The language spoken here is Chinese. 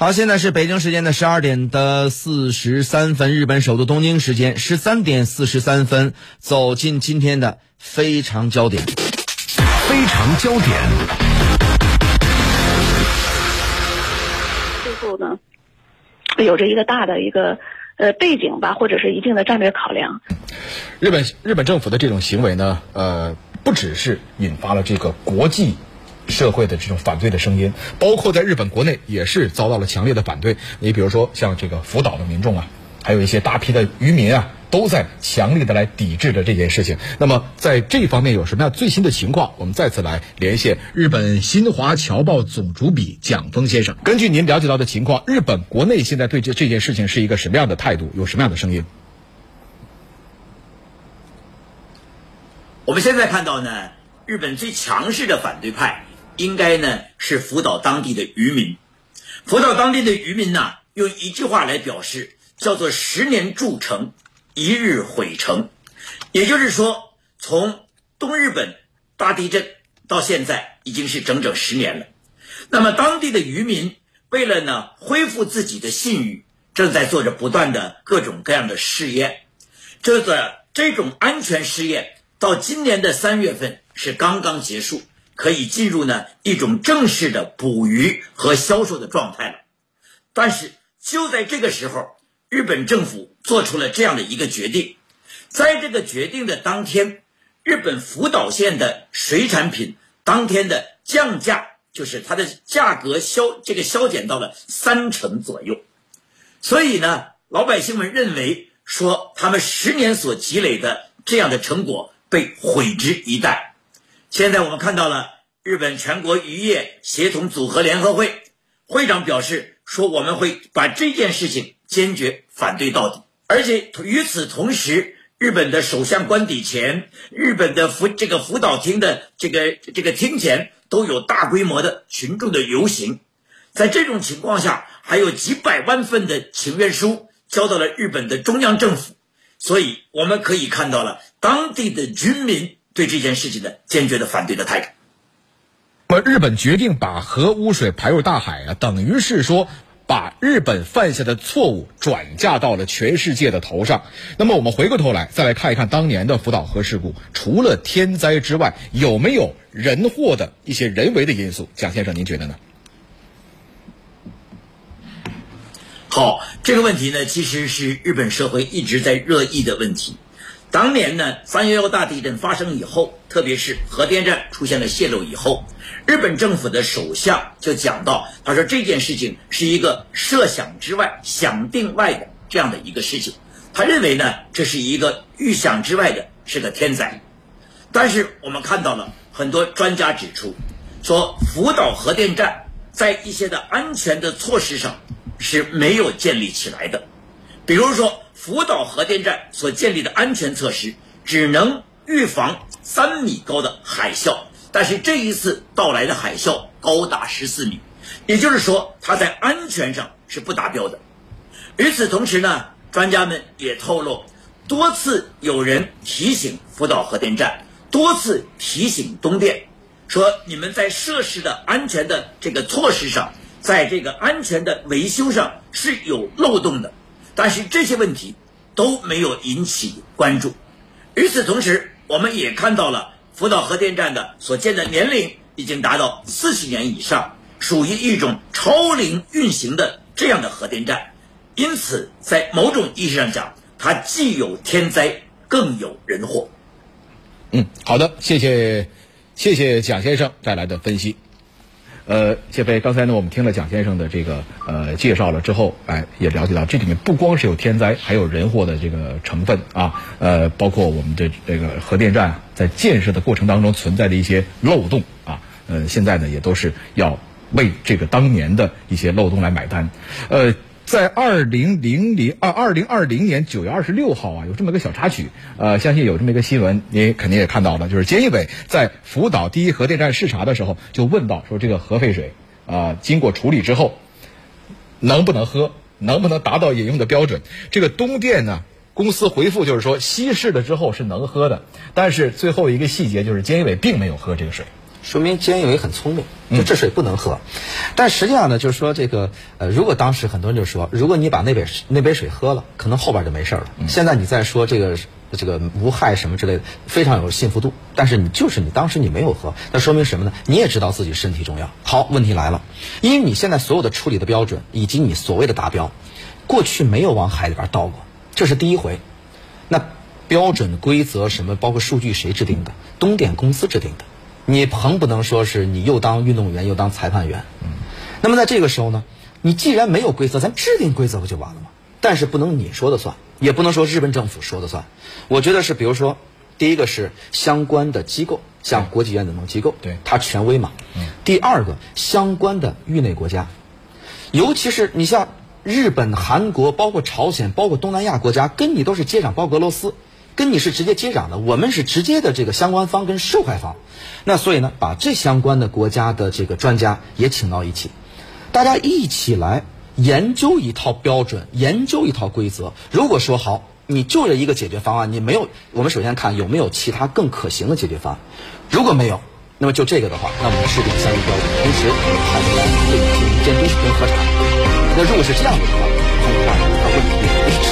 好，现在是北京时间的十二点的四十三分，日本首都东京时间十三点四十三分，走进今天的非常焦点。非常焦点。最后呢，有着一个大的一个呃背景吧，或者是一定的战略考量。日本日本政府的这种行为呢，呃，不只是引发了这个国际。社会的这种反对的声音，包括在日本国内也是遭到了强烈的反对。你比如说，像这个福岛的民众啊，还有一些大批的渔民啊，都在强力的来抵制着这件事情。那么，在这方面有什么样最新的情况？我们再次来连线日本新华侨报总主笔蒋峰先生。根据您了解到的情况，日本国内现在对这这件事情是一个什么样的态度？有什么样的声音？我们现在看到呢，日本最强势的反对派。应该呢是福岛当地的渔民，福岛当地的渔民呢用一句话来表示，叫做“十年筑城，一日毁城”，也就是说，从东日本大地震到现在已经是整整十年了。那么当地的渔民为了呢恢复自己的信誉，正在做着不断的各种各样的试验。这个这种安全试验到今年的三月份是刚刚结束。可以进入呢一种正式的捕鱼和销售的状态了，但是就在这个时候，日本政府做出了这样的一个决定，在这个决定的当天，日本福岛县的水产品当天的降价，就是它的价格消这个削减到了三成左右，所以呢，老百姓们认为说他们十年所积累的这样的成果被毁之一旦。现在我们看到了日本全国渔业协同组合联合会会长表示说，我们会把这件事情坚决反对到底。而且与此同时，日本的首相官邸前、日本的福这个福岛厅的这个这个厅前都有大规模的群众的游行。在这种情况下，还有几百万份的请愿书交到了日本的中央政府。所以我们可以看到了当地的军民。对这件事情的坚决的反对的态度。那么，日本决定把核污水排入大海啊，等于是说把日本犯下的错误转嫁到了全世界的头上。那么，我们回过头来再来看一看当年的福岛核事故，除了天灾之外，有没有人祸的一些人为的因素？蒋先生，您觉得呢？好，这个问题呢，其实是日本社会一直在热议的问题。当年呢，三幺幺大地震发生以后，特别是核电站出现了泄漏以后，日本政府的首相就讲到，他说这件事情是一个设想之外、想定外的这样的一个事情。他认为呢，这是一个预想之外的，是个天灾。但是我们看到了很多专家指出，说福岛核电站在一些的安全的措施上是没有建立起来的，比如说。福岛核电站所建立的安全措施只能预防三米高的海啸，但是这一次到来的海啸高达十四米，也就是说它在安全上是不达标的。与此同时呢，专家们也透露，多次有人提醒福岛核电站，多次提醒东电，说你们在设施的安全的这个措施上，在这个安全的维修上是有漏洞的。但是这些问题都没有引起关注。与此同时，我们也看到了福岛核电站的所建的年龄已经达到四十年以上，属于一种超龄运行的这样的核电站。因此，在某种意义上讲，它既有天灾，更有人祸。嗯，好的，谢谢，谢谢蒋先生带来的分析。呃，谢飞，刚才呢，我们听了蒋先生的这个呃介绍了之后，哎，也了解到这里面不光是有天灾，还有人祸的这个成分啊，呃，包括我们的这个核电站在建设的过程当中存在的一些漏洞啊，呃，现在呢也都是要为这个当年的一些漏洞来买单，呃。在二零零零二二零二零年九月二十六号啊，有这么个小插曲，呃，相信有这么一个新闻，您肯定也看到了，就是菅义伟在福岛第一核电站视察的时候，就问到说这个核废水啊，经过处理之后能不能喝，能不能达到饮用的标准？这个东电呢公司回复就是说稀释了之后是能喝的，但是最后一个细节就是菅义伟并没有喝这个水。说明菅义伟很聪明，就这水不能喝。但实际上呢，就是说这个呃，如果当时很多人就说，如果你把那杯那杯水喝了，可能后边就没事了。现在你再说这个这个无害什么之类的，非常有信服度。但是你就是你当时你没有喝，那说明什么呢？你也知道自己身体重要。好，问题来了，因为你现在所有的处理的标准以及你所谓的达标，过去没有往海里边倒过，这是第一回。那标准规则什么，包括数据谁制定的？东电公司制定的。你横不能说是你又当运动员又当裁判员。嗯。那么在这个时候呢，你既然没有规则，咱制定规则不就完了吗？但是不能你说的算，也不能说日本政府说的算。我觉得是，比如说，第一个是相关的机构，像国际原子能机构，对它权威嘛。嗯。第二个，相关的域内国家，尤其是你像日本、韩国，包括朝鲜，包括东南亚国家，跟你都是接壤，包括俄罗斯。跟你是直接接壤的，我们是直接的这个相关方跟受害方，那所以呢，把这相关的国家的这个专家也请到一起，大家一起来研究一套标准，研究一套规则。如果说好，你就这一个解决方案，你没有，我们首先看有没有其他更可行的解决方案。如果没有，那么就这个的话，那我们制定相应标准，同时派出来对进行监督跟核查。那如果是这样的话，恐怕它问题不至于下。